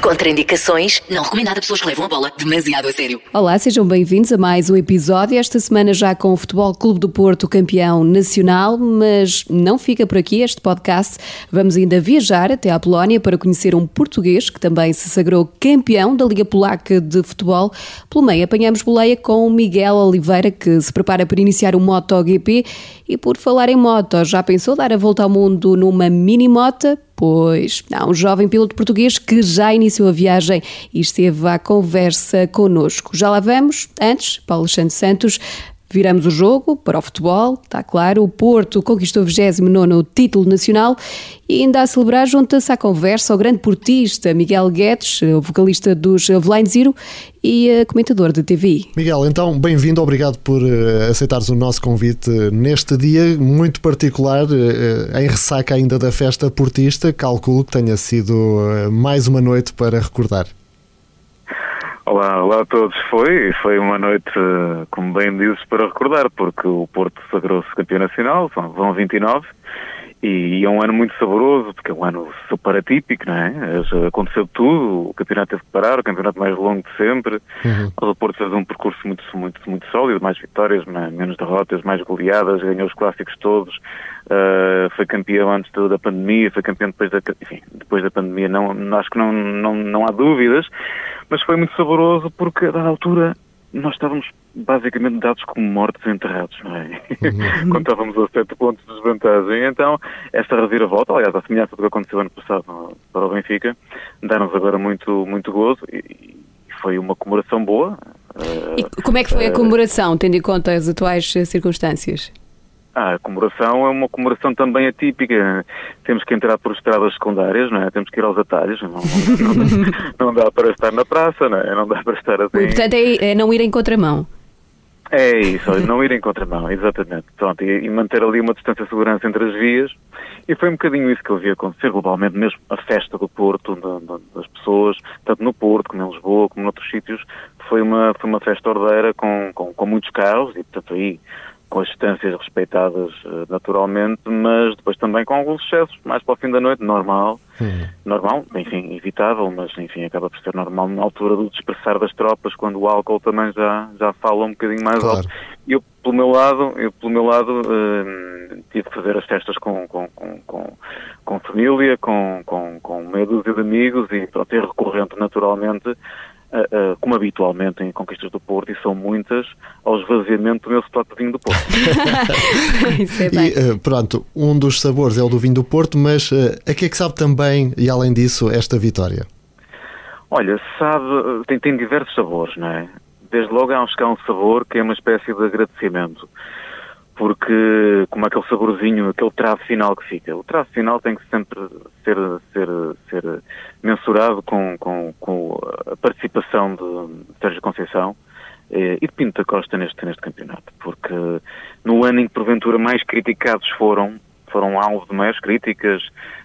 Contraindicações, não recomendado a pessoas que levam a bola demasiado a sério. Olá, sejam bem-vindos a mais um episódio. Esta semana já com o Futebol Clube do Porto campeão nacional, mas não fica por aqui este podcast. Vamos ainda viajar até à Polónia para conhecer um português que também se sagrou campeão da Liga Polaca de Futebol. Pelo meio apanhamos boleia com Miguel Oliveira, que se prepara para iniciar o MotoGP. E por falar em moto, já pensou dar a volta ao mundo numa mini-mota? Pois, há um jovem piloto português que já iniciou a viagem e esteve à conversa connosco. Já lá vamos. Antes, Paulo Alexandre Santos Viramos o jogo para o futebol, está claro. O Porto conquistou o 29 título nacional e ainda a celebrar junta-se à conversa o grande portista Miguel Guedes, vocalista dos Blind Zero e eh, comentador de TV. Miguel, então, bem-vindo, obrigado por uh, aceitares o nosso convite neste dia muito particular, uh, em ressaca ainda da festa portista. Calculo que tenha sido mais uma noite para recordar. Olá, olá a todos. Foi, foi uma noite, como bem dizes, para recordar, porque o Porto sagrou-se campeão nacional, vão 29, e é um ano muito saboroso, porque é um ano super atípico, não é? Aconteceu tudo, o campeonato teve que parar, o campeonato mais longo de sempre. Uhum. O Porto fez um percurso muito, muito, muito sólido, mais vitórias, menos derrotas, mais goleadas, ganhou os clássicos todos, uh, foi campeão antes da pandemia, foi campeão depois da, enfim, depois da pandemia, não, acho que não, não, não há dúvidas mas foi muito saboroso porque, a dada altura, nós estávamos basicamente dados como mortos enterrados, não é? Uhum. Quando estávamos a sete pontos de desvantagem. Então, esta reviravolta, aliás, a semelhança do que aconteceu ano passado para o Benfica, dá-nos agora muito, muito gozo e, foi uma comemoração boa. E como é que foi a eh, comemoração, tendo em conta as atuais circunstâncias? Ah, a comemoração é uma comemoração também atípica. Temos que entrar por estradas secundárias, não é? Temos que ir aos atalhos. Não, não, não dá para estar na praça, não é? Não dá para estar assim. E, portanto, é, é não ir em contramão. É isso, não ir em contramão, exatamente. Pronto, e, e, manter ali uma distância de segurança entre as vias. E foi um bocadinho isso que eu vi acontecer globalmente, mesmo a festa do Porto, da, da, das pessoas, tanto no Porto como em Lisboa, como noutros sítios, foi uma, foi uma festa ordeira com, com, com muitos carros e, portanto, aí com as distâncias respeitadas eh, naturalmente, mas depois também com alguns excessos, mais para o fim da noite, normal, uhum. normal, enfim, evitável, mas enfim, acaba por ser normal na altura do dispersar das tropas, quando o álcool também já, já fala um bocadinho mais claro. alto. Eu, pelo meu lado, eu, pelo meu lado, uh, tive que fazer as festas com, com, com, com, com família, com, com, com meia dúzia de amigos e, pronto, é recorrente naturalmente Uh, uh, como habitualmente em conquistas do Porto, e são muitas, ao esvaziamento do meu estoque de vinho do Porto. é e uh, pronto, um dos sabores é o do vinho do Porto, mas a que é que sabe também, e além disso, esta vitória? Olha, sabe, tem, tem diversos sabores, não é? Desde logo há um, há um sabor que é uma espécie de agradecimento porque como aquele saborzinho, aquele travo final que fica. O travo final tem que sempre ser, ser, ser mensurado com, com, com a participação de Sérgio Conceição eh, e de Pinto da Costa neste, neste campeonato, porque no ano em que porventura mais criticados foram, foram alvo de maiores críticas,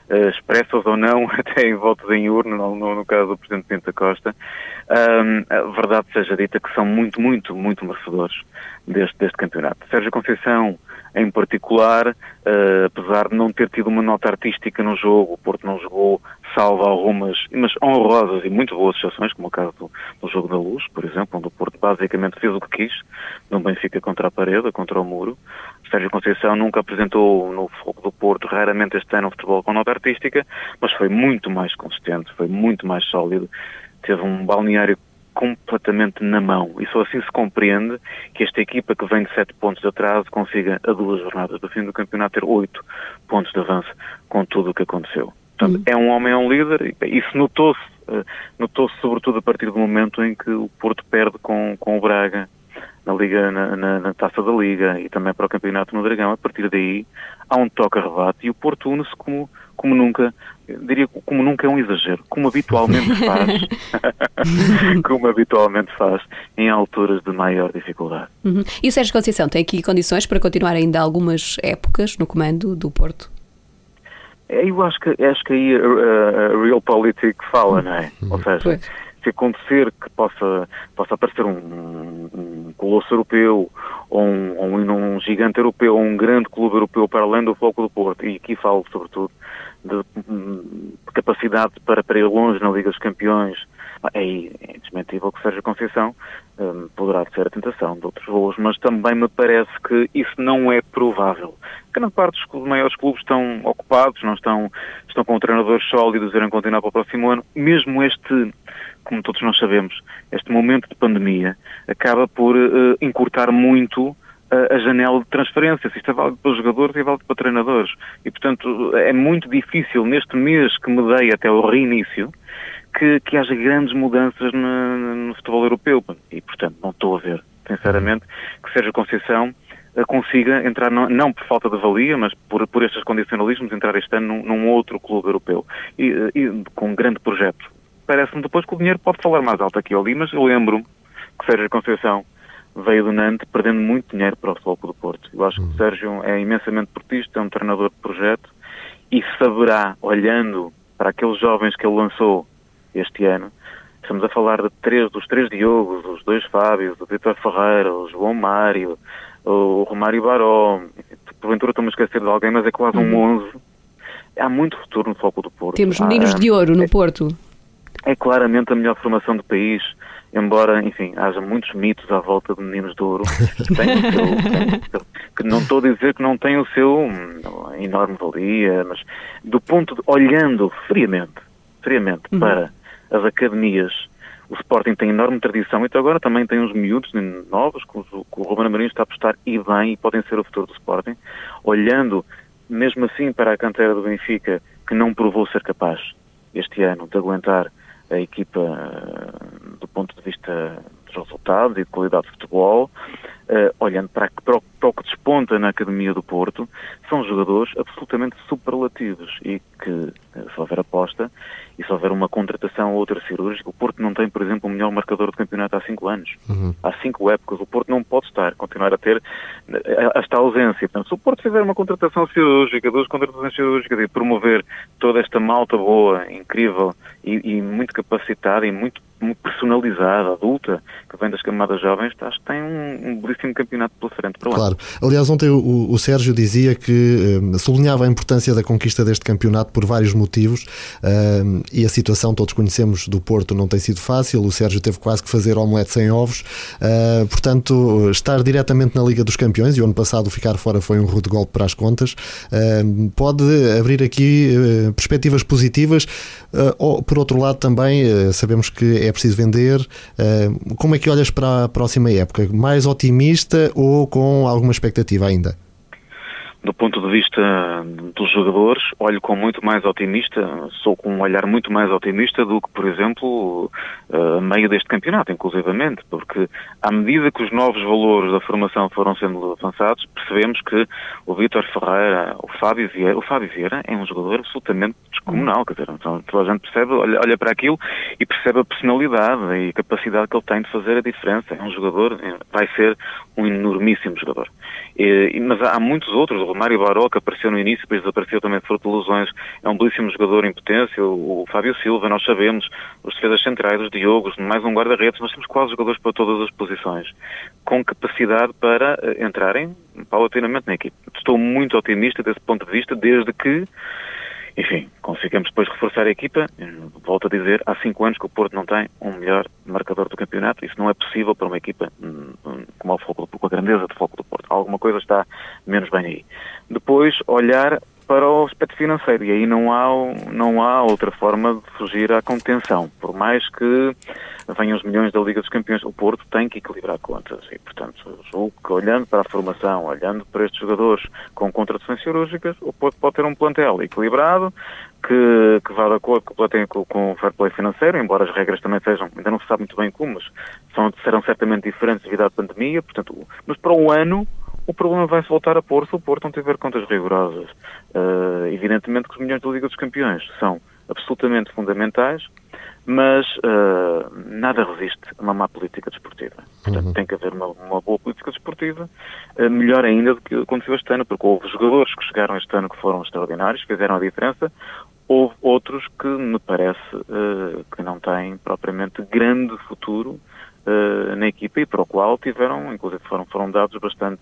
uh, expressas ou não, até em votos em urna, no, no, no caso do Presidente Pinto da Costa, a verdade seja dita que são muito, muito, muito merecedores deste, deste campeonato. Sérgio Conceição, em particular, uh, apesar de não ter tido uma nota artística no jogo, o Porto não jogou, salvo algumas, mas honrosas e muito boas exceções, como o caso do, do, jogo da Luz, por exemplo, onde o Porto basicamente fez o que quis, no Benfica contra a parede, contra o muro. Sérgio Conceição nunca apresentou no fogo do Porto, raramente este ano, o futebol com nota artística, mas foi muito mais consistente, foi muito mais sólido, teve um balneário completamente na mão. E só assim se compreende que esta equipa que vem de sete pontos de atraso consiga, a duas jornadas do fim do campeonato, ter oito pontos de avanço com tudo o que aconteceu. Portanto, uhum. é um homem, é um líder, e isso notou-se, uh, notou-se sobretudo a partir do momento em que o Porto perde com, com o Braga na Liga, na, na, na, taça da Liga e também para o campeonato no Dragão. A partir daí há um toque-rebate e o Porto une-se como, como nunca, diria como nunca é um exagero, como habitualmente faz, como habitualmente faz em alturas de maior dificuldade. Uhum. E o Sérgio Conceição tem aqui condições para continuar ainda algumas épocas no comando do Porto? É, eu acho que, acho que aí a, a, a Real Politic fala, não é? Ou seja, pois. se acontecer que possa, possa aparecer um, um colosso europeu, ou um, um, gigante europeu, ou um grande clube europeu para além do foco do Porto, e aqui falo sobretudo de, de capacidade para, para ir longe na Liga dos Campeões, é, é que Sérgio Conceição um, poderá ser a tentação de outros voos, mas também me parece que isso não é provável. Grande parte dos maiores clubes estão ocupados, não estão, estão com treinadores sólidos, irão continuar para o próximo ano. Mesmo este, como todos nós sabemos, este momento de pandemia acaba por uh, encurtar muito a janela de transferências. Isto é válido para jogadores é válido para treinadores. E, portanto, é muito difícil neste mês que me dei até o reinício que, que haja grandes mudanças no, no futebol europeu. E, portanto, não estou a ver, sinceramente, que Sérgio Conceição eh, consiga entrar, não, não, por falta de valia, mas por, por estes condicionalismos, entrar este ano num, num outro clube europeu. E, eh, e, com um grande projeto. Parece-me depois que o dinheiro pode falar mais alto aqui ou ali, mas eu lembro-me que Sérgio Conceição veio do Nantes perdendo muito dinheiro para o Futebol do Porto. Eu acho que o uhum. Sérgio é imensamente portista, é um treinador de projeto e saberá, olhando para aqueles jovens que ele lançou este ano. Estamos a falar de três, dos três Diogos, os dois Fábios, o Vitor Ferreira, o João Mário, o Romário Baró. Porventura estou-me a esquecer de alguém, mas é quase um 11. Uhum. Há muito futuro no foco do Porto. Temos meninos de ouro no é, Porto. É claramente a melhor formação do país, embora, enfim, haja muitos mitos à volta de meninos de ouro. Tem o seu, tem, que não estou a dizer que não tem o seu hum, enorme valia, mas do ponto de, olhando friamente friamente uhum. para as academias. O Sporting tem enorme tradição e então agora também tem uns miúdos novos que o, que o Ruben Amorim está a apostar e bem e podem ser o futuro do Sporting. Olhando mesmo assim para a cantera do Benfica, que não provou ser capaz este ano de aguentar a equipa eh, do ponto de vista dos resultados e de qualidade de futebol, uh, olhando para, para, o, para, o, que desponta na Academia do Porto, são jogadores absolutamente superlativos e que, uh, se houver aposta e se houver uma contratação ou outra cirúrgica, o Porto não tem, por exemplo, o melhor marcador do campeonato há cinco anos. Uhum. Há cinco épocas. O Porto não pode estar, continuar a ter eh, esta ausência. Portanto, se o Porto fizer uma contratação cirúrgica, duas contratações cirúrgicas e promover toda esta malta boa, incrível e, e muito capacitada e muito personalizada, adulta, que vem das camadas jovens, acho que tem um, um belíssimo campeonato pela frente para lá. Claro. Aliás, ontem o, o Sérgio dizia que um, sublinhava a importância da conquista deste campeonato por vários motivos um, e a situação, todos conhecemos, do Porto não tem sido fácil. O Sérgio teve quase que fazer omelete sem ovos. Uh, portanto, estar diretamente na Liga dos Campeões, e o ano passado ficar fora foi um rude golpe para as contas, uh, pode abrir aqui uh, perspectivas positivas. ou, por outro lado, também sabemos que é preciso vender. como é que olhas para a próxima época? Mais otimista ou com alguma expectativa ainda? Do ponto de vista dos jogadores, olho com muito mais otimista, sou com um olhar muito mais otimista do que, por exemplo, a meio deste campeonato, inclusivamente, porque à medida que os novos valores da formação foram sendo avançados, percebemos que o Vítor Ferreira, o Fábio Vieira, o Fábio Vieira é um jogador absolutamente descomunal, quer dizer, então, toda a gente percebe, olha, olha para aquilo e percebe a personalidade e a capacidade que ele tem de fazer a diferença. É um jogador, vai ser um enormíssimo jogador. E, mas há muitos outros, o Romário que apareceu no início, depois desapareceu também fruto de lesões, é um belíssimo jogador em potência, o, o Fábio Silva, nós sabemos, os defesas centrais, os Diogos, mais um guarda-redes, nós temos quase jogadores para todas as posições, com capacidade para uh, entrarem paulatinamente na equipe. Estou muito otimista desse ponto de vista, desde que enfim, consigamos depois reforçar a equipa. Volto a dizer, há cinco anos que o Porto não tem um melhor marcador do campeonato. Isso não é possível para uma equipa hum, hum, como o Foco, com a grandeza do Foco do Porto. Alguma coisa está menos bem aí. Depois, olhar para o aspecto financeiro. E aí não há, não há outra forma de fugir à contenção. Por mais que venham os milhões da Liga dos Campeões, o Porto tem que equilibrar contas. E, portanto, julgo que olhando para a formação, olhando para estes jogadores com contratações cirúrgicas, o Porto pode ter um plantel equilibrado, que, que vá de acordo com, com o fair play financeiro, embora as regras também sejam, ainda não se sabe muito bem como, mas são, serão certamente diferentes devido à pandemia, portanto, mas para o ano o problema vai-se voltar a pôr se o Porto não tiver contas rigorosas. Uh, evidentemente que os milhões da Liga dos Campeões são absolutamente fundamentais, mas uh, nada resiste a uma má política desportiva. Portanto, uhum. tem que haver uma, uma boa política desportiva, uh, melhor ainda do que aconteceu este ano, porque houve jogadores que chegaram este ano que foram extraordinários, fizeram a diferença, houve outros que me parece uh, que não têm propriamente grande futuro uh, na equipa e para o qual tiveram, inclusive foram, foram dados bastante,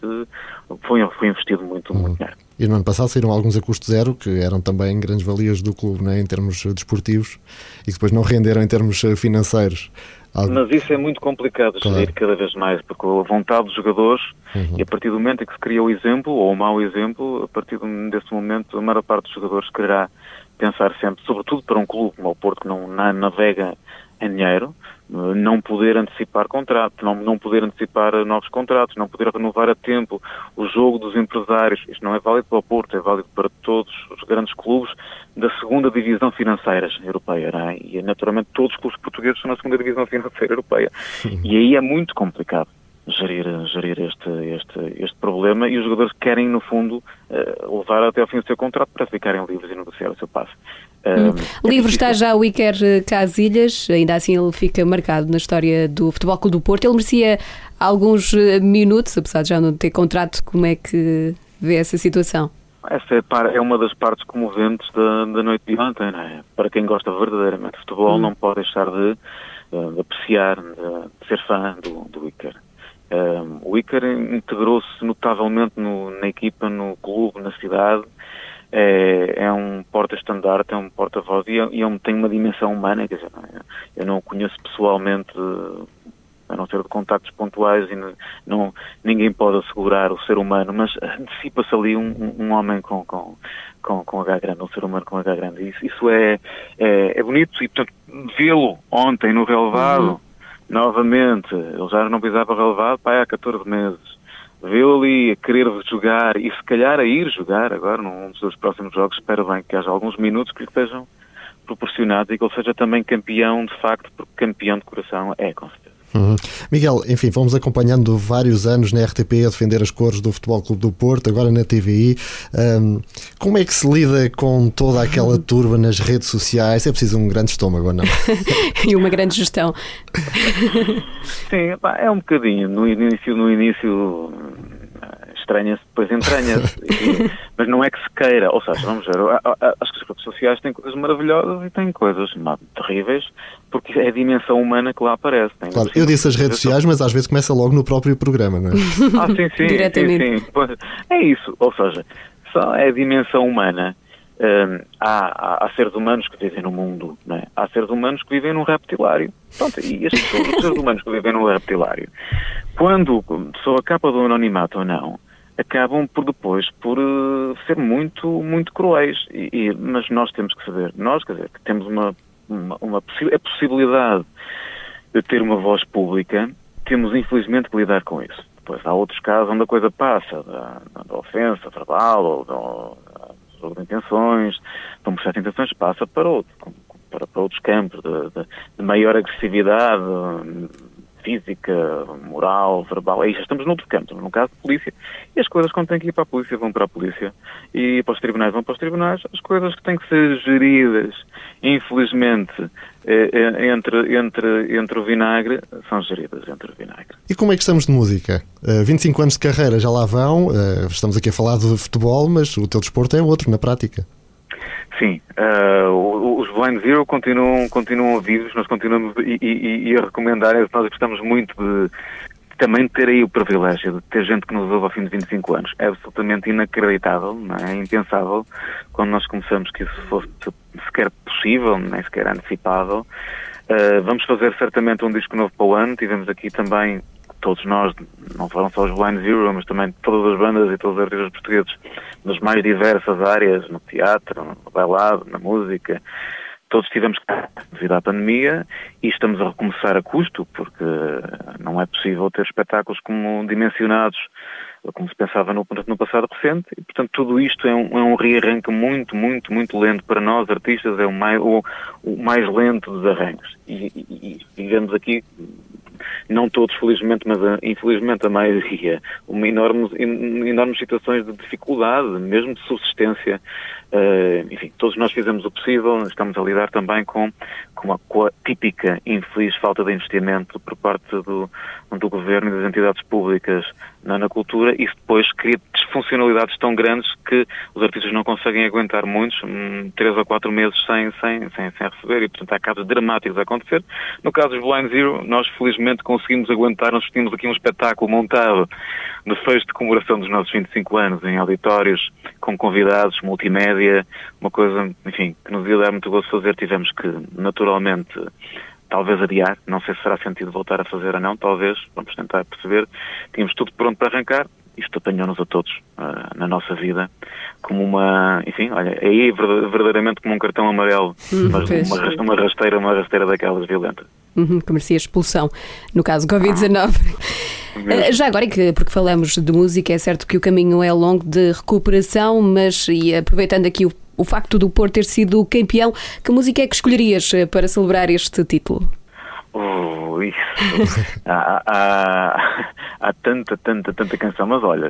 foi, foi investido muito, muito dinheiro. E no ano passado saíram alguns a custo zero, que eram também grandes valias do clube né, em termos desportivos e que depois não renderam em termos financeiros. Algo... Mas isso é muito complicado de gerir claro. cada vez mais, porque a vontade dos jogadores, uhum. e a partir do momento em que se cria o exemplo, ou o mau exemplo, a partir desse momento a maior parte dos jogadores quererá pensar sempre, sobretudo para um clube como o Porto, que não navega em dinheiro, não poder antecipar contratos, não, não poder antecipar novos contratos, não poder renovar a tempo o jogo dos empresários. Isto não é válido para o Porto, é válido para todos os grandes clubes da segunda divisão financeira europeia. É? E naturalmente todos os clubes portugueses são na segunda divisão financeira europeia. E aí é muito complicado gerir, gerir este, este, este problema e os jogadores querem, no fundo, uh, levar até ao fim do seu contrato para ficarem livres e negociar o seu passe. Uh, Livre está já o Iker Casilhas, ainda assim ele fica marcado na história do Futebol Clube do Porto. Ele merecia alguns eh, minutos, apesar de já não ter contrato. Como é que vê essa situação? Essa é, é uma das partes comoventes da, da noite de ontem. É? Para quem gosta verdadeiramente de futebol, hum. não pode deixar de, de apreciar, de, de, ser fã do, do Iker. Um, o Iker integrou-se notavelmente no, na equipa, no clube, na cidade. É, é um porta-estandarte, é um porta-voz e, é, e é tem uma dimensão humana. Quer dizer, eu não o conheço pessoalmente, a não ser de contactos pontuais, e não, ninguém pode assegurar o ser humano, mas antecipa-se ali um, um, homem com, com, com, com H grande, um ser humano com H grande. Isso, isso é, é, é bonito e, portanto, vê-lo ontem no relevado. Uhum novamente, ele já não pisava relevado pai, há 14 meses. Vê-lo ali a querer jogar e se calhar a ir jogar agora num dos seus próximos jogos, espero bem que haja alguns minutos que lhe sejam proporcionados e que ele seja também campeão de facto, porque campeão de coração é, com certeza. Uhum. Miguel, enfim, fomos acompanhando vários anos na RTP a defender as cores do Futebol Clube do Porto, agora na TVI. Um, como é que se lida com toda aquela turba nas redes sociais? É preciso um grande estômago, ou não? e uma grande gestão. Sim, é um bocadinho. No início, no início estranha-se, depois entranha-se. mas não é que se queira. Ou seja, vamos ver, acho que as redes sociais têm coisas maravilhosas e têm coisas não, terríveis, porque é a dimensão humana que lá aparece. Tem claro, eu disse as redes sociais, mas às vezes começa logo no próprio programa, não é? ah, sim, sim. Diretamente. Sim, sim. É isso. Ou seja, só é a dimensão humana. Um, há, há, há, seres humanos que vivem no mundo, é? há seres humanos que vivem num reptilário. Pronto, e as pessoas, os seres humanos que vivem num reptilário, quando a pessoa capa do anonimato ou não, acabam por depois por uh, ser muito, muito cruéis. E, e, mas nós temos que saber, nós, quer dizer, que temos uma, uma, uma a possibilidade de ter uma voz pública, temos infelizmente que lidar com isso. Depois há outros casos onde a coisa passa da, da ofensa verbal ou da, da, de intenções, de um processo intenções, passa para, outro, para, para outros campos de, de, de maior agressividade, física, moral, verbal, aí já estamos noutro campo, no caso de polícia. E as coisas quando têm que ir para a polícia vão para a polícia e para os tribunais vão para os tribunais. As coisas que têm que ser geridas, infelizmente, eh, eh, entre, entre, entre o vinagre, são geridas entre o vinagre. E como é que estamos de música? 25 eh, anos de carreira já lá vão, estamos aqui a falar de futebol, mas o teu desporto é outro na prática. Sim, uh, os Blind Zero continuam, continuam vivos, nós continuamos e, e, e a recomendar, nós gostamos muito de também ter aí o privilégio de ter gente que nos ouve ao fim de 25 anos. É absolutamente inacreditável, não é? impensável, quando nós começamos que isso fosse sequer possível, nem sequer antecipável. Uh, vamos fazer certamente um disco novo para o ano, tivemos aqui também todos nós, não foram só os Blind Zero, mas também todas as bandas e todos os artistas portugueses nas mais diversas áreas, no teatro, no bailado, na música, todos tivemos que devido à pandemia e estamos a recomeçar a custo, porque não é possível ter espetáculos como dimensionados como se pensava no, no passado recente, e portanto tudo isto é um, é um rearranque muito, muito, muito lento para nós, artistas, é o mais, o, o mais lento dos arranques. E, e, e vivemos aqui não todos felizmente, mas a, infelizmente a maioria, uma enorme, enormes situações de dificuldade, mesmo de subsistência Uh, enfim, todos nós fizemos o possível, estamos a lidar também com, com, uma, com a típica infeliz falta de investimento por parte do, do governo e das entidades públicas na, na, cultura. Isso depois cria disfuncionalidades tão grandes que os artistas não conseguem aguentar muitos, um, três ou quatro meses sem, sem, sem, sem receber e, portanto, há casos dramáticos a acontecer. No caso dos Blind Zero, nós felizmente conseguimos aguentar, nós tínhamos aqui um espetáculo montado no fecho de comemoração dos nossos 25 anos em auditórios, com convidados, multimédia, uma coisa, enfim, que nos ia dar muito gosto fazer. Tivemos que, naturalmente, talvez adiar, não sei se fará sentido voltar a fazer ou não, talvez, vamos tentar perceber. Tínhamos tudo pronto para arrancar, isto apanhou-nos a todos uh, na nossa vida como uma, enfim, olha, aí verdadeiramente como um cartão amarelo, hum, mas uma, uma, rasteira, uma rasteira daquelas violentas. Uhum, que merecia expulsão, no caso Covid-19. Ah, já agora, porque falamos de música, é certo que o caminho é longo de recuperação, mas e aproveitando aqui o, o facto do Porto ter sido campeão, que música é que escolherias eh, para celebrar este título? Oh, isso. há, há, há, tanta, tanta, tanta canção, mas olha,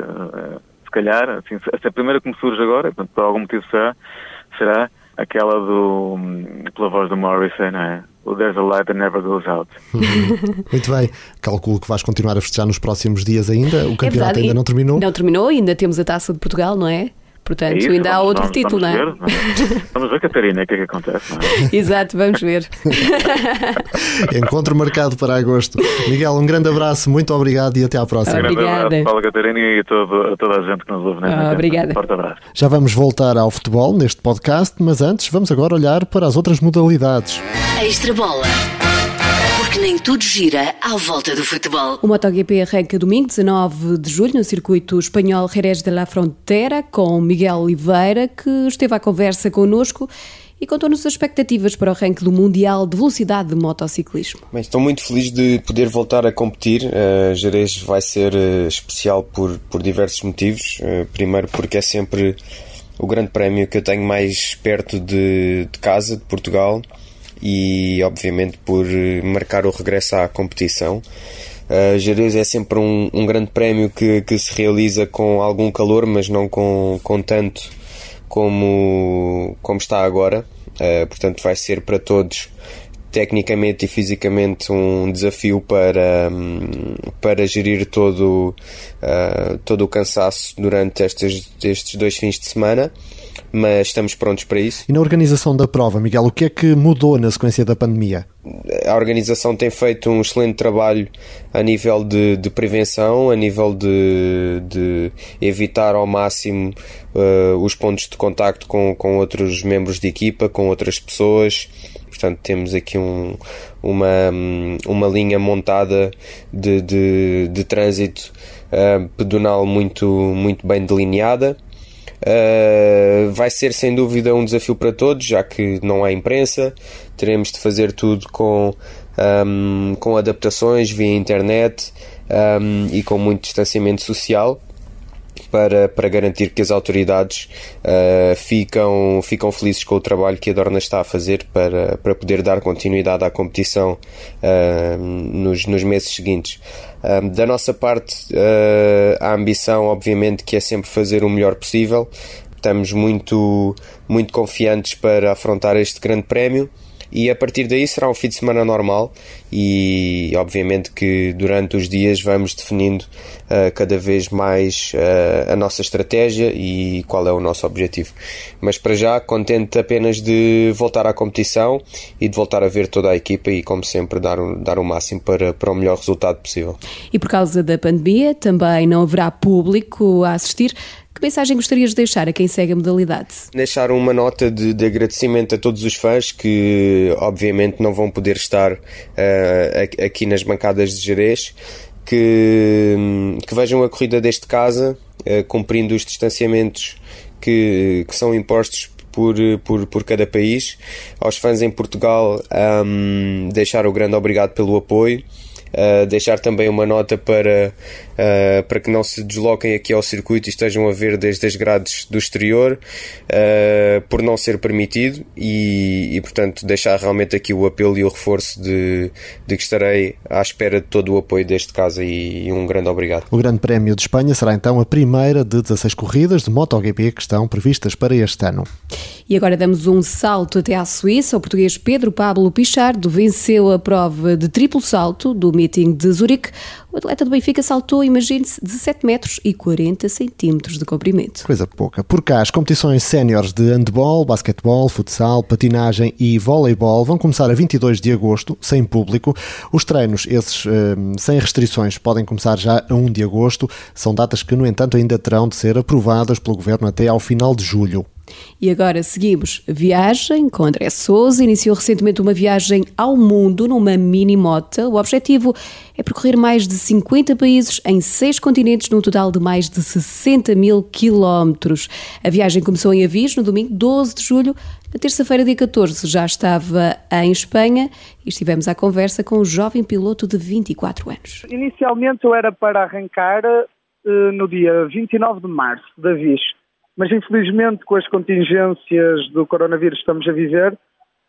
se calhar, assim, é a primeira que me surge agora, por algum motivo será, será aquela do, hum, pela voz do Morrison, não é? O There's a Light That Never Goes Out. Muito bem. Calculo que vais continuar a festejar nos próximos dias ainda. O é campeonato é ainda não terminou. Não terminou, ainda temos a taça de Portugal, não é? Portanto, é isso, ainda vamos, há outro vamos, título, vamos não é? Ver, vamos ver, Catarina, o que é que acontece. É? Exato, vamos ver. Encontro marcado para agosto. Miguel, um grande abraço, muito obrigado e até à próxima. Obrigada. Um Paulo Catarina e todo, a toda a gente que nos ouve nesta ah, Obrigada. Forte abraço. Já vamos voltar ao futebol neste podcast, mas antes vamos agora olhar para as outras modalidades. Extra bola nem tudo gira à volta do futebol. O MotoGP arranca domingo, 19 de julho, no circuito espanhol Jerez de la Frontera, com Miguel Oliveira, que esteve à conversa connosco e contou-nos as expectativas para o ranking do Mundial de Velocidade de Motociclismo. Bem, estou muito feliz de poder voltar a competir. Uh, Jerez vai ser uh, especial por, por diversos motivos. Uh, primeiro, porque é sempre o grande prémio que eu tenho mais perto de, de casa, de Portugal e obviamente por eh, marcar o regresso à competição. Uh, Jerez é sempre um, um grande prémio que, que, se realiza com algum calor, mas não com, com tanto como, como está agora. Uh, portanto, vai ser para todos, tecnicamente e fisicamente, um desafio para, um, para gerir todo, uh, todo o cansaço durante estes, estes dois fins de semana mas estamos prontos para isso. E na organização da prova, Miguel, o que é que mudou na sequência da pandemia? A organização tem feito um excelente trabalho a nível de, de prevenção, a nível de, de evitar ao máximo uh, os pontos de contacto com, com outros membros de equipa, com outras pessoas. Portanto, temos aqui um, uma, uma linha montada de, de, de trânsito uh, pedonal muito, muito bem delineada Uh, vai ser sem dúvida um desafio para todos, já que não há imprensa, teremos de fazer tudo com, um, com adaptações via internet um, e com muito distanciamento social para, para garantir que as autoridades uh, ficam, ficam felizes com o trabalho que a Dorna está a fazer para, para poder dar continuidade à competição uh, nos, nos meses seguintes. Uh, da nossa parte, a ambição, obviamente, que é sempre fazer o melhor possível. Estamos muito, muito confiantes para afrontar este grande prémio e a partir daí será um fim de semana normal e obviamente que durante os dias vamos definindo uh, cada vez mais uh, a nossa estratégia e qual é o nosso objetivo. Mas para já contente apenas de voltar à competição e de voltar a ver toda a equipa e como sempre dar, dar o máximo para, para o melhor resultado possível. E por causa da pandemia também não haverá público a assistir. Que mensagem gostarias de deixar a quem segue a modalidade? Deixar uma nota de, de agradecimento a todos os fãs que, obviamente, não vão poder estar uh, aqui nas bancadas de Jerez, que, que vejam a corrida deste casa, uh, cumprindo os distanciamentos que, que são impostos por, por, por cada país. Aos fãs em Portugal, um, deixar o grande obrigado pelo apoio. Uh, deixar também uma nota para uh, para que não se desloquem aqui ao circuito e estejam a ver desde as grades do exterior, uh, por não ser permitido, e, e, portanto deixar realmente aqui o apelo e o reforço de, de que estarei à espera de todo o apoio deste caso e, e um grande obrigado. O Grande Prémio de Espanha será então a primeira de 16 corridas de MotoGP que estão previstas para este ano. E agora damos um salto até à Suíça. O português Pedro Pablo Pichardo venceu a prova de triplo salto do meeting de Zurique. O atleta do Benfica saltou, imagine-se, 17 metros e 40 centímetros de comprimento. Coisa pouca. Por cá, as competições séniores de handball, basquetebol, futsal, patinagem e voleibol vão começar a 22 de agosto, sem público. Os treinos, esses eh, sem restrições, podem começar já a 1 de agosto. São datas que, no entanto, ainda terão de ser aprovadas pelo Governo até ao final de julho. E agora seguimos viagem com André Souza. Iniciou recentemente uma viagem ao mundo numa mini mota. O objetivo é percorrer mais de 50 países em seis continentes, num total de mais de 60 mil quilómetros. A viagem começou em Avis no domingo 12 de julho. Na terça-feira, dia 14, já estava em Espanha e estivemos à conversa com um jovem piloto de 24 anos. Inicialmente eu era para arrancar uh, no dia 29 de março de Avis mas infelizmente com as contingências do coronavírus que estamos a viver,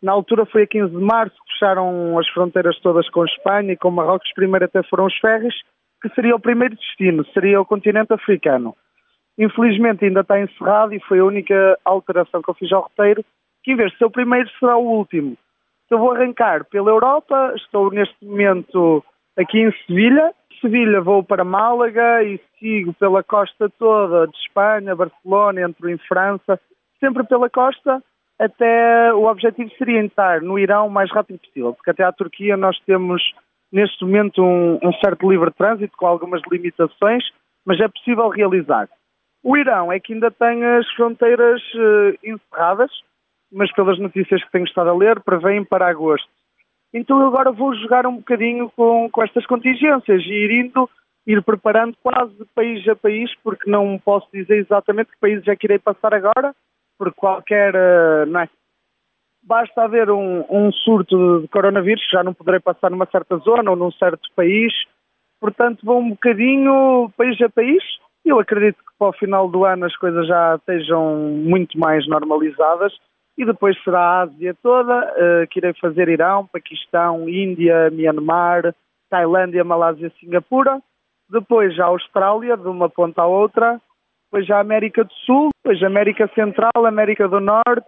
na altura foi a 15 de março que fecharam as fronteiras todas com Espanha e com Marrocos, primeiro até foram os ferries, que seria o primeiro destino, seria o continente africano. Infelizmente ainda está encerrado e foi a única alteração que eu fiz ao roteiro, que em vez de ser o primeiro será o último. Então vou arrancar pela Europa, estou neste momento aqui em Sevilha, Sevilha vou para Málaga e sigo pela costa toda de Espanha, Barcelona, entro em França, sempre pela costa, até o objetivo seria entrar no Irão o mais rápido possível, porque até à Turquia nós temos neste momento um, um certo livre trânsito com algumas limitações, mas é possível realizar. O Irão é que ainda tem as fronteiras uh, encerradas, mas pelas notícias que tenho estado a ler, prevêem para agosto. Então eu agora vou jogar um bocadinho com, com estas contingências e ir indo, ir preparando quase país a país, porque não posso dizer exatamente que países é que irei passar agora, porque qualquer, eh, não é? Basta haver um, um surto de coronavírus, já não poderei passar numa certa zona ou num certo país, portanto vou um bocadinho país a país. Eu acredito que para o final do ano as coisas já estejam muito mais normalizadas e depois será a Ásia toda, uh, que irei fazer Irão, Paquistão, Índia, Myanmar, Tailândia, Malásia, Singapura, depois já a Austrália, de uma ponta à outra, depois já a América do Sul, depois América Central, América do Norte,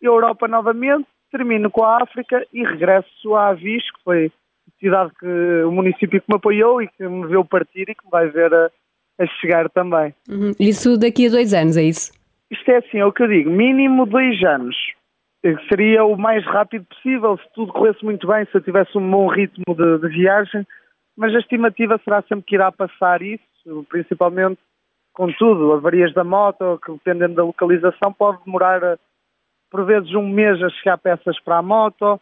Europa novamente, termino com a África e regresso a Avis, que foi a cidade que o município que me apoiou e que me viu partir e que me vai ver a, a chegar também. Uhum. Isso daqui a dois anos, é isso? Isto é assim, é o que eu digo, mínimo dois anos. Seria o mais rápido possível, se tudo corresse muito bem, se eu tivesse um bom ritmo de, de viagem, mas a estimativa será sempre que irá passar isso, principalmente com tudo, avarias da moto, que dependendo da localização, pode demorar eh, por vezes um mês a chegar peças para a moto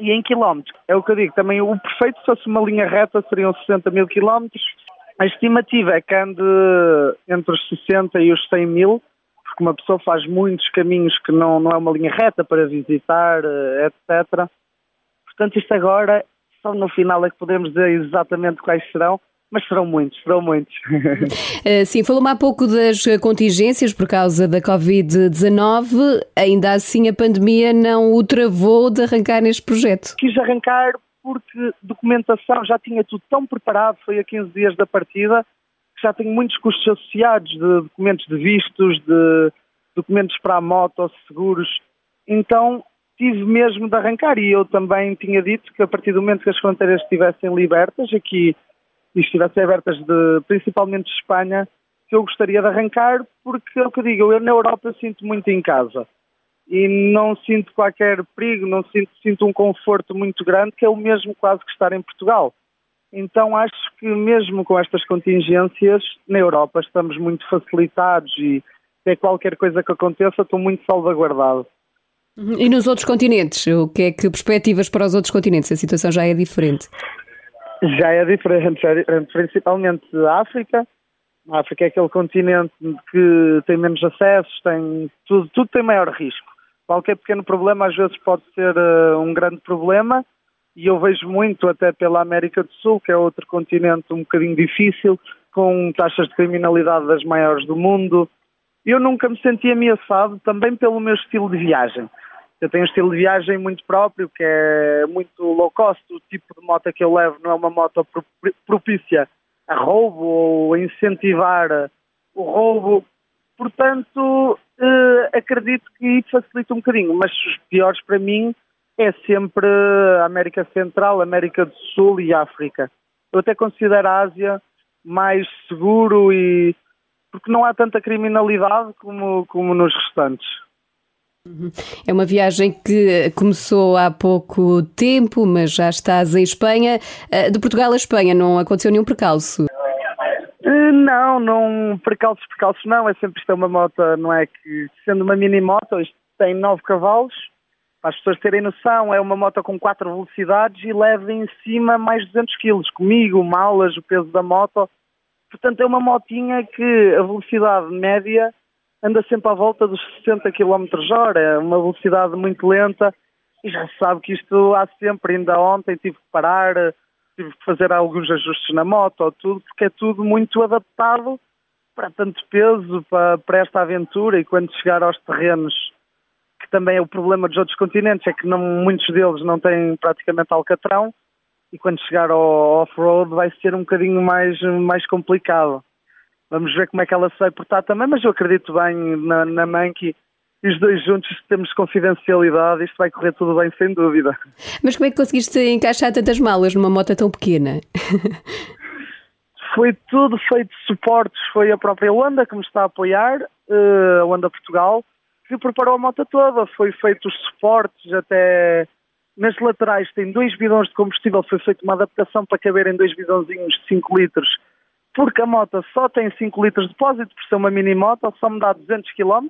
e em quilómetros. É o que eu digo, também o perfeito se fosse uma linha reta seriam 60 mil quilómetros. A estimativa é que ande entre os 60 e os 100 mil, porque uma pessoa faz muitos caminhos que não, não é uma linha reta para visitar, eh, etc. Portanto, isto agora, só no final é que podemos dizer exatamente quais serão, mas serão muitos, serão muitos. Eh, sim, falou-me há pouco das contingências por causa da Covid-19, ainda assim a pandemia não o travou de arrancar neste projeto? Quis arrancar porque documentação já tinha tudo tão preparado, foi a 15 dias da partida, já tenho muitos custos associados de documentos de vistos, de documentos para a moto, seguros. Então tive mesmo de arrancar e eu também tinha dito que a partir do momento que as fronteiras estivessem libertas aqui e estivessem abertas de, principalmente de Espanha, que eu gostaria de arrancar porque é o que digo, eu na Europa sinto muito em casa e não sinto qualquer perigo, não sinto, sinto um conforto muito grande que é o mesmo quase que estar em Portugal. Então acho que mesmo com estas contingências, na Europa estamos muito facilitados e até qualquer coisa que aconteça estou muito salvaguardado. E nos outros continentes? O que é que perspectivas para os outros continentes? A situação já é diferente? Já é diferente, já é diferente. principalmente a África. A África é aquele continente que tem menos acessos, tem tudo, tudo tem maior risco. Qualquer pequeno problema às vezes pode ser uh, um grande problema e eu vejo muito até pela América do Sul, que é outro continente um bocadinho difícil, com taxas de criminalidade das maiores do mundo. Eu nunca me senti ameaçado também pelo meu estilo de viagem. Eu tenho um estilo de viagem muito próprio, que é muito low cost. O tipo de moto que eu levo não é uma moto propícia a roubo ou a incentivar o roubo. Portanto, eh, acredito que facilita um bocadinho, mas os piores para mim é sempre América Central, América do Sul e África. Eu até considero a Ásia mais seguro e porque não há tanta criminalidade como, como nos restantes. É uma viagem que começou há pouco tempo, mas já estás em Espanha. Eh, de Portugal a Espanha não aconteceu nenhum percalço? Eh, não, não, percalços, percalços não. É sempre isto é uma moto, não é que sendo uma mini moto, isto tem 9 cavalos. Para as pessoas terem noção, é uma moto com 4 velocidades e leva em cima mais de 200 kg. Comigo, malas, o peso da moto. Portanto, é uma motinha que a velocidade média anda sempre à volta dos 60 km hora, é uma velocidade muito lenta e já se sabe que isto há sempre, ainda ontem tive que parar, tive que fazer alguns ajustes na moto tudo, porque é tudo muito adaptado para tanto peso, para, para esta aventura e quando chegar aos terrenos, que também é o problema dos outros continentes, é que não, muitos deles não têm praticamente alcatrão e quando chegar ao off-road vai ser um bocadinho mais, mais complicado. Vamos ver como é que ela se vai portar também, mas eu acredito bem na, na Monkey e os dois juntos temos confidencialidade, isto vai correr tudo bem, sem dúvida. Mas como é que conseguiste encaixar tantas malas numa moto tão pequena? foi tudo feito de suportes, foi a própria Honda que me está a apoiar, uh, a Honda Portugal, que preparou a moto toda, foi feito os suportes até nas laterais tem dois bidões de combustível, foi feita uma adaptação para caberem dois bidãozinhos de 5 litros. Porque a moto só tem 5 litros de depósito, por ser uma mini moto, só me dá 200 km,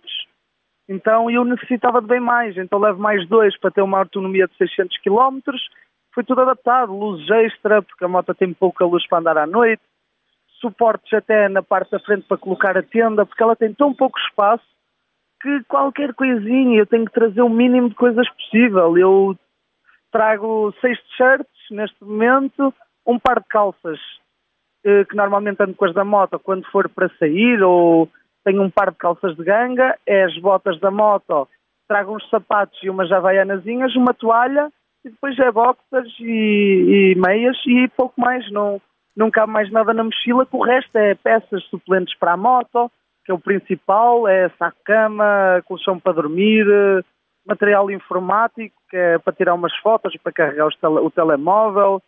então eu necessitava de bem mais, então levo mais dois para ter uma autonomia de 600 km, foi tudo adaptado, luzes extra, porque a moto tem pouca luz para andar à noite, suportes até na parte da frente para colocar a tenda, porque ela tem tão pouco espaço que qualquer coisinha eu tenho que trazer o mínimo de coisas possível. Eu trago seis t-shirts neste momento, um par de calças eh, que normalmente ando com as da moto quando for para sair ou tenho um par de calças de ganga, é as botas da moto, trago uns sapatos e umas havaianazinhas, uma toalha e depois é boxers e, e, meias e pouco mais, não, não cabe mais nada na mochila, que o resto é peças suplentes para a moto, que é o principal, é saco-cama, colchão para dormir, material informático, que é para tirar umas fotos, para carregar tele, o telemóvel.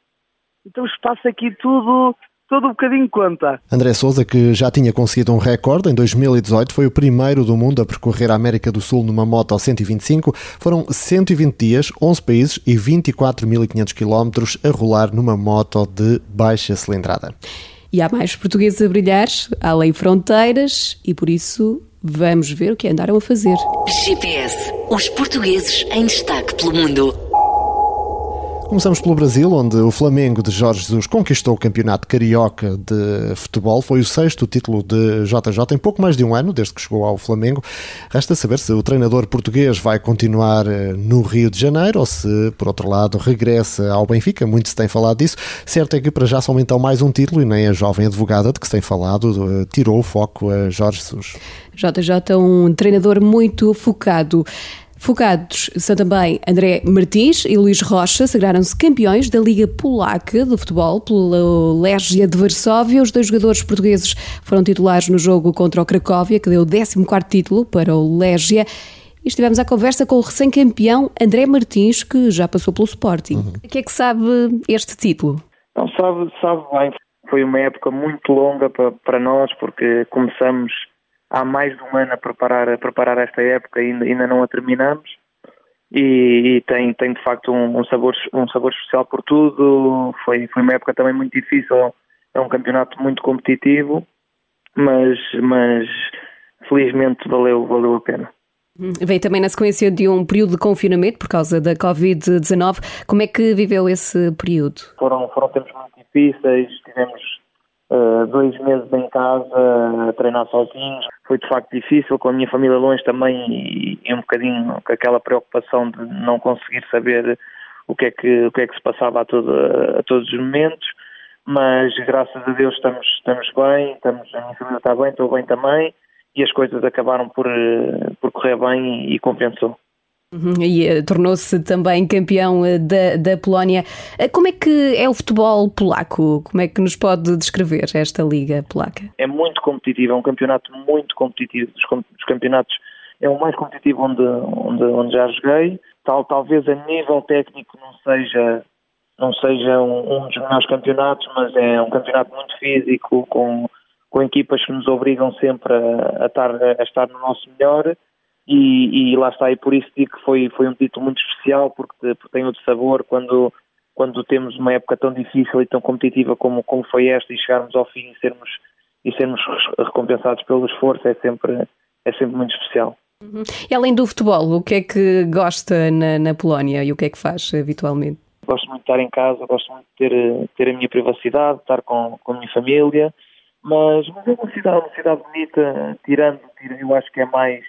Então espaço aqui tudo todo um bocadinho conta. André Souza, que já tinha conseguido um recorde em 2018, foi o primeiro do mundo a percorrer a América do Sul numa moto 125. Foram 120 dias, 11 países e 24.500 quilómetros a rolar numa moto de baixa cilindrada. E há mais portugueses a brilhar, além fronteiras, e por isso vamos ver o que andaram a fazer. GPS, os portugueses em destaque pelo mundo. Começamos pelo Brasil, onde o Flamengo de Jorge Jesus conquistou o campeonato carioca de futebol. Foi o sexto título de JJ em pouco mais de um ano, desde que chegou ao Flamengo. Resta saber se o treinador português vai continuar eh, no Rio de Janeiro ou se, por outro lado, regressa ao Benfica. Muito se tem falado disso. Certo é que para já somente mais um título e nem a jovem advogada de que se tem falado eh, tirou o foco a Jorge Jesus. JJ, um treinador muito focado. Focados são também André Martins e Luís Rocha, sagraram-se campeões da Liga Polaca de Futebol pela Legia de Varsóvia. Os dois jogadores portugueses foram titulares no jogo contra o Cracóvia, que deu o 14 título para o Legia. E estivemos à conversa com o recém-campeão André Martins, que já passou pelo Sporting. Uhum. O que é que sabe este título? Não, sabe, sabe bem. Foi uma época muito longa para, para nós, porque começamos há mais de um ano a preparar, a preparar esta época e ainda, ainda não a terminamos. E, e, tem, tem de facto um, um, sabor, um sabor especial por tudo. Foi, foi uma época também muito difícil, é um campeonato muito competitivo, mas, mas felizmente valeu, valeu a pena. Hum, veio também na sequência de um período de confinamento por causa da Covid-19. Como é que viveu esse período? Foram, foram tempos muito difíceis, tivemos uh, dois meses em casa a treinar sozinhos. Foi de facto difícil, com a minha família longe também e, e, um bocadinho com aquela preocupação de não conseguir saber o que é que, o que, é que se passava a, todo, a todos os momentos. mas graças a Deus estamos, estamos bem, estamos, a minha família está bem, estou bem também, e as coisas acabaram por, eh, por correr bem e, e compensou. Uhum, e uh, tornou-se também campeão uh, da, da Polónia. Uh, como é que é o futebol polaco? Como é que nos pode descrever esta liga polaca? É muito competitivo, é um campeonato muito competitivo. Dos campeonatos é o mais competitivo onde, onde, onde já joguei. Tal, talvez a nível técnico não seja não seja um, um dos melhores campeonatos, mas é um campeonato muito físico, com, com equipas que nos obrigam sempre a, a, estar, a estar no nosso melhor e, e, lá está, e por isso digo que foi, foi um título muito especial, porque, porque tem outro sabor quando, quando temos uma época tão difícil e tão competitiva como, como foi esta e chegarmos ao fim e sermos, e sermos recompensados pelo esforço é sempre, é sempre muito especial. Uhum. E além do futebol, o que é que gosta na, na Polónia e o que é que faz habitualmente? Gosto muito de estar em casa, gosto muito de ter, ter a minha privacidade, estar com, com a minha família, mas, mas é uma cidade, uma cidade bonita, tirando, eu acho que é mais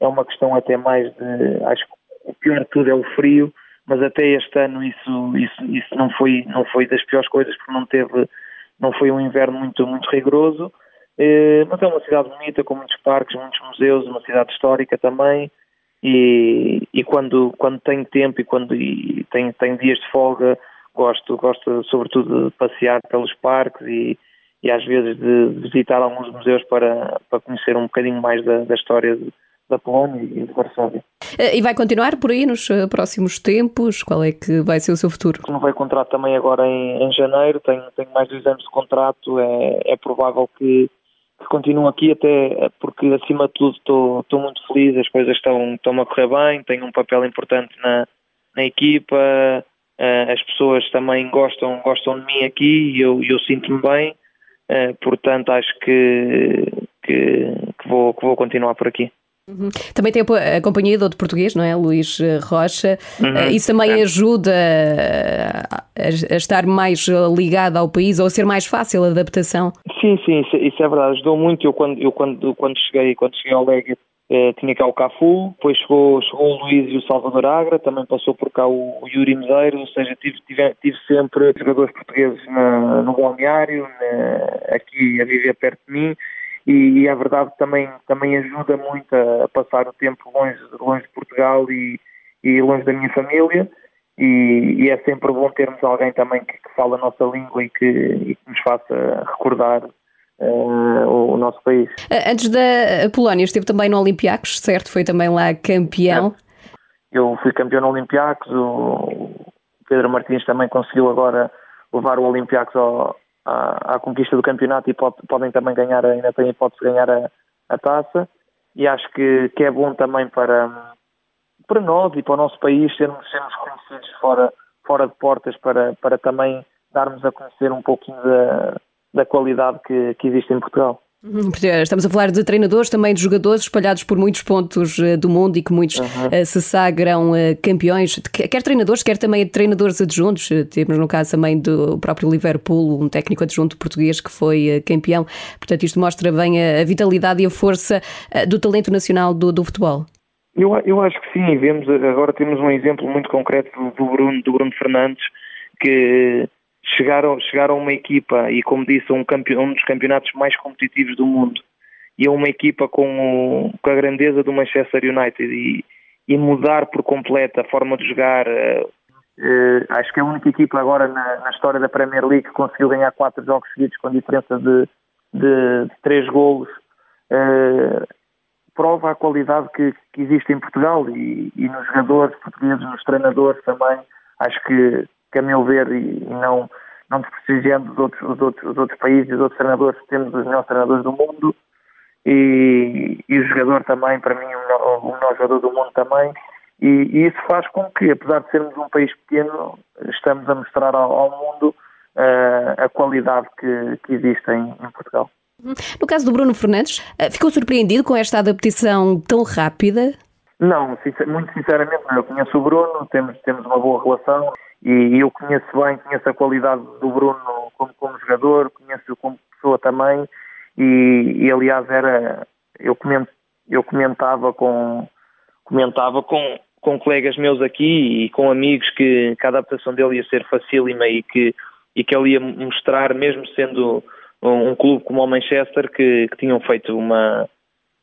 é uma questão até mais de. Acho que o pior de tudo é o frio, mas até este ano isso, isso, isso não, foi, não foi das piores coisas, porque não teve. Não foi um inverno muito, muito rigoroso, eh, mas é uma cidade bonita, com muitos parques, muitos museus, uma cidade histórica também. E, e quando, quando tenho tempo e quando e tenho, dias de folga, gosto, gosto sobretudo de passear pelos parques e, e às vezes de visitar alguns museus para, para conhecer um bocadinho mais da, da história de, da Polónia e de Varsóvia. Eh, e vai continuar por aí nos eh, próximos tempos? Qual é que vai ser o seu futuro? Não vai contrato também agora em, em janeiro, tenho, tenho, mais dois anos de contrato, é, é provável que, que continue aqui até porque acima de tudo estou, estou muito feliz, as coisas estão, estão a correr bem, tenho um papel importante na, na equipa, eh, as pessoas também gostam, gostam de mim aqui e eu, eu sinto-me bem, portanto acho que, que, que, vou, que vou continuar por aqui. Uhum. Também tem a, companhia do outro português, não é? Luís eh, Rocha. Uhum. Eh, isso também é. ajuda a, a, estar mais ligado ao país ou a ser mais fácil a adaptação? Sim, sim, isso, isso é verdade. Ajudou muito. Eu quando, eu quando, quando, cheguei, quando cheguei ao Lega eh, tinha cá o Cafu, depois chegou, chegou o Luís e o Salvador Agra, também passou por cá o, o Yuri Medeiros, ou seja, tive, tive, tive sempre jogadores portugueses na, no balneário, na, aqui a viver perto de mim e, e é verdade que também, também ajuda muito a, passar o tempo longe, longe de Portugal e, e longe da minha família. E, e, é sempre bom termos alguém também que, que fala a nossa língua e que, e que nos faça recordar uh, o, nosso país. Eh, antes da Polónia, esteve também no Olympiacos, certo? Foi também lá campeão. É. Eu fui campeão no Olympiacos, o Pedro Martins também conseguiu agora levar o Olympiacos ao, à, à conquista do campeonato e pode, podem também ganhar, ainda têm hipótese de ganhar a, a taça. E acho que, que é bom também para, para nós e para o nosso país sermos, sermos conhecidos fora, fora de portas para, para também darmos a conhecer um pouquinho da, da qualidade que, que existe em Portugal. Uhum, estamos a falar de treinadores, também de jogadores espalhados por muitos pontos eh, do mundo e que muitos uhum. Eh, se sagram eh, campeões, quer treinadores, quer também treinadores adjuntos. Temos no caso também do próprio Liverpool, um técnico adjunto português que foi campeão. Portanto, isto mostra bem a vitalidade e a força do talento nacional do, do futebol. Eu, eu acho que sim, vemos agora temos um exemplo muito concreto do Bruno, do Bruno Fernandes, que chegaram, chegaram a uma equipa e, como disse, um, campeão, um dos campeonatos mais competitivos do mundo e a uma equipa com, com a grandeza do Manchester United e, e, mudar por completo a forma de jogar. Uh, acho que é a única equipa agora na, na, história da Premier League que conseguiu ganhar quatro jogos seguidos com diferença de, de, de três golos. Uh, prova a qualidade que, que, existe em Portugal e, e nos jogadores portugueses, nos treinadores também. Acho que que a meu ver, e, não, não desprestigiando os outros, os, outros, os outros países, os outros treinadores, temos os melhores treinadores do mundo e, e o jogador também, para mim, o o melhor jogador do mundo também. E, e, isso faz com que, apesar de sermos um país pequeno, estamos a mostrar ao, ao mundo uh, a qualidade que, que existe em, em, Portugal. No caso do Bruno Fernandes, eh, ficou surpreendido com esta adaptação tão rápida? Não, muito sinceramente. Eu conheço o Bruno, temos, temos uma boa relação e eu conheço bem, conheço a qualidade do Bruno como, como jogador, conheço-o como pessoa também e, e, aliás era eu, coment, eu comentava com comentava com, com colegas meus aqui e com amigos que, que a adaptação dele ia ser facílima e que e que ele ia mostrar, mesmo sendo um, um clube como o Manchester, que, que tinham feito uma,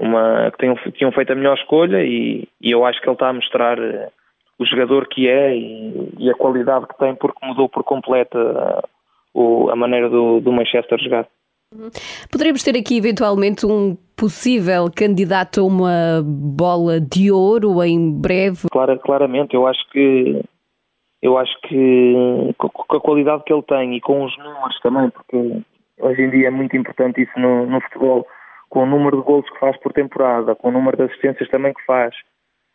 uma que tinham, tinham feito a melhor escolha e, e, eu acho que ele está a mostrar uh, o jogador que é e, e, a qualidade que tem porque mudou por completo uh, a maneira do, do Manchester jogar. Poderíamos ter aqui eventualmente um possível candidato a uma bola de ouro em breve? Claro, claramente, eu acho que eu acho que com a qualidade que ele tem e com os números também, porque hoje em dia é muito importante isso no, no futebol, com o número de gols que faz por temporada, com o número de assistências também que faz,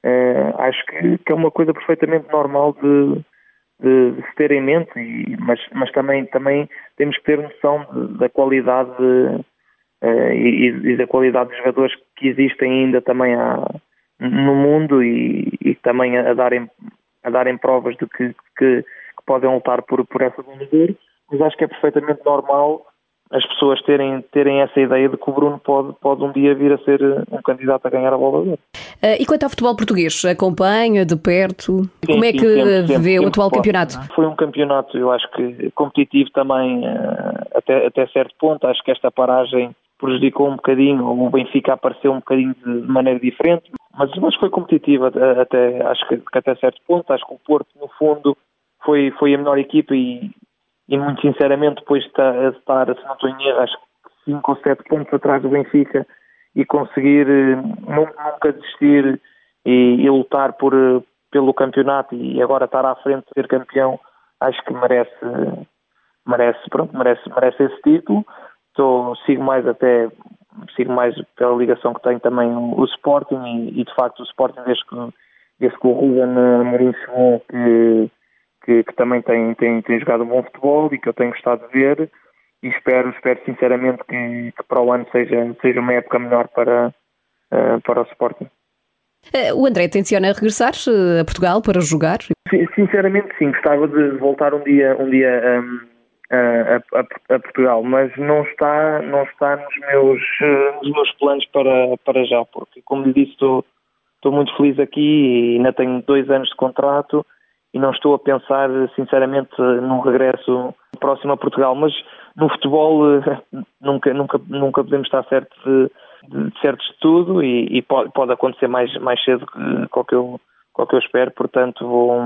eh, acho que, que, é uma coisa perfeitamente normal de, de, de se ter em mente, e, mas, mas também, também temos que ter noção de, da qualidade de, uh, e, e, da qualidade dos jogadores que existem ainda também há, no mundo e, e, também a darem, a darem provas de que, que, que podem lutar por, por essa bandeira, mas acho que é perfeitamente normal as pessoas terem, terem essa ideia de que o Bruno pode, pode um dia vir a ser eh, um candidato a ganhar a bola de Uh, e quanto ao futebol português, acompanha de perto? Sim, Como é que sim, sempre, vê sempre, o atual campeonato? Foi um campeonato, eu acho que competitivo também uh, até, até certo ponto. Acho que esta paragem prejudicou um bocadinho, o Benfica apareceu um bocadinho de maneira diferente, mas, mas foi competitiva até, acho que, que até certo ponto. Acho que o Porto, no fundo, foi, foi a melhor equipa e, e muito sinceramente depois de estar, se não estou em erro, acho que 5 ou 7 pontos atrás do Benfica e conseguir eh, nunca desistir e, e lutar por, eh, pelo campeonato e agora estar à frente de ser campeão, acho que merece, merece, pronto, merece, merece esse título. Estou, sigo mais até sigo mais pela ligação que tenho também o, o Sporting e, e, de facto o Sporting desde que, desde que o Ruben Amorim chegou que que, que também tem, tem, tem jogado um bom futebol e que eu tenho gostado de ver e espero, espero sinceramente que, que para o ano seja, seja uma época melhor para, uh, para o Sporting. Eh, o André tenciona regressar eh, a Portugal para jogar? Sinceramente sim, gostava de voltar um dia, um dia um, a, a, a, Portugal, mas não está, não está nos, meus, nos meus planos para, para já, porque como lhe disse estou, estou muito feliz aqui e ainda tenho dois anos de contrato e não estou a pensar, sinceramente, num regresso próximo a Portugal. Mas no futebol eh, nunca, nunca, nunca podemos estar certos de, de certos de tudo e, e pode, pode, acontecer mais, mais cedo que qual que eu, que eu espero. Portanto, vou,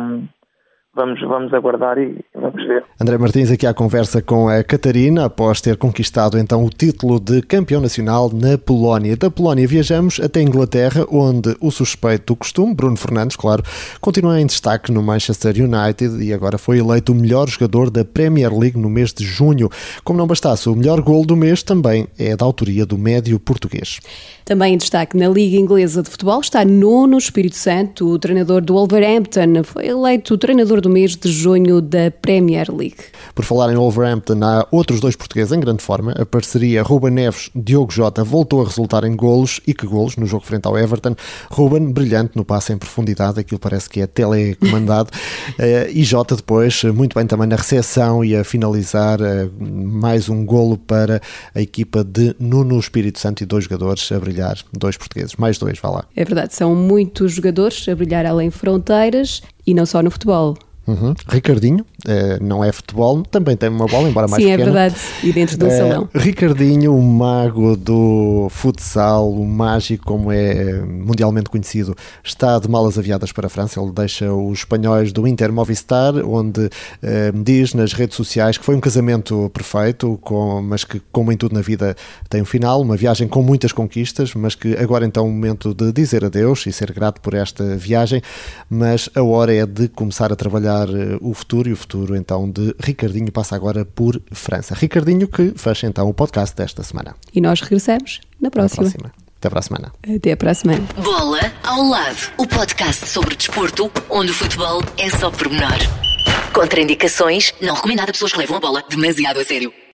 vamos, vamos aguardar e vamos ver. André Martins aqui à conversa com a Catarina, após ter conquistado então o título de campeão nacional na Polónia. Da Polónia viajamos até a Inglaterra, onde o suspeito do costume, Bruno Fernandes, claro, continua em destaque no Manchester United e agora foi eleito o melhor jogador da Premier League no mês de junho. Como não bastasse, o melhor gol do mês também é da autoria do médio português. Também em destaque na Liga Inglesa de Futebol está Nuno Espírito Santo, o treinador do Wolverhampton. Foi eleito o treinador do mês de junho da Premier League. Por falar em Wolverhampton, há outros dois portugueses em grande forma. A parceria Ruben Neves-Diogo Jota voltou a resultar em golos e que golos no jogo frente ao Everton. Ruben, brilhante no passe em profundidade, aquilo parece que é telecomandado. Eh, e Jota depois, muito bem também na recepção e a finalizar eh, mais um golo para a equipa de Nuno Espírito Santo e dois jogadores a brilhar, dois portugueses, mais dois, vá lá. É verdade, são muitos jogadores a brilhar além fronteiras e não só no futebol. Uhum. Ricardinho, eh, não é futebol, também tem uma bola, embora mais Sim, é pequena. é verdade, e dentro do uh, salão. Ricardinho, o mago do futsal, o mágico, como é mundialmente conhecido, está de malas aviadas para a França. Ele deixa os espanhóis do Inter Movistar, onde uh, diz nas redes sociais que foi um casamento perfeito, com, mas que, como em tudo na vida, tem um final, uma viagem com muitas conquistas, mas que agora então é o momento de dizer adeus e ser grato por esta viagem, mas a hora é de começar a trabalhar eh, o futuro e o futuro então de Ricardinho passa agora por França. Ricardinho que fecha então o podcast desta semana. E nós regressamos na próxima. próxima. Até para a semana. Até para a semana. Bola ao lado, o podcast sobre desporto, onde o futebol é só pormenor. Contraindicações, não recomendado a pessoas que levam a bola demasiado a sério.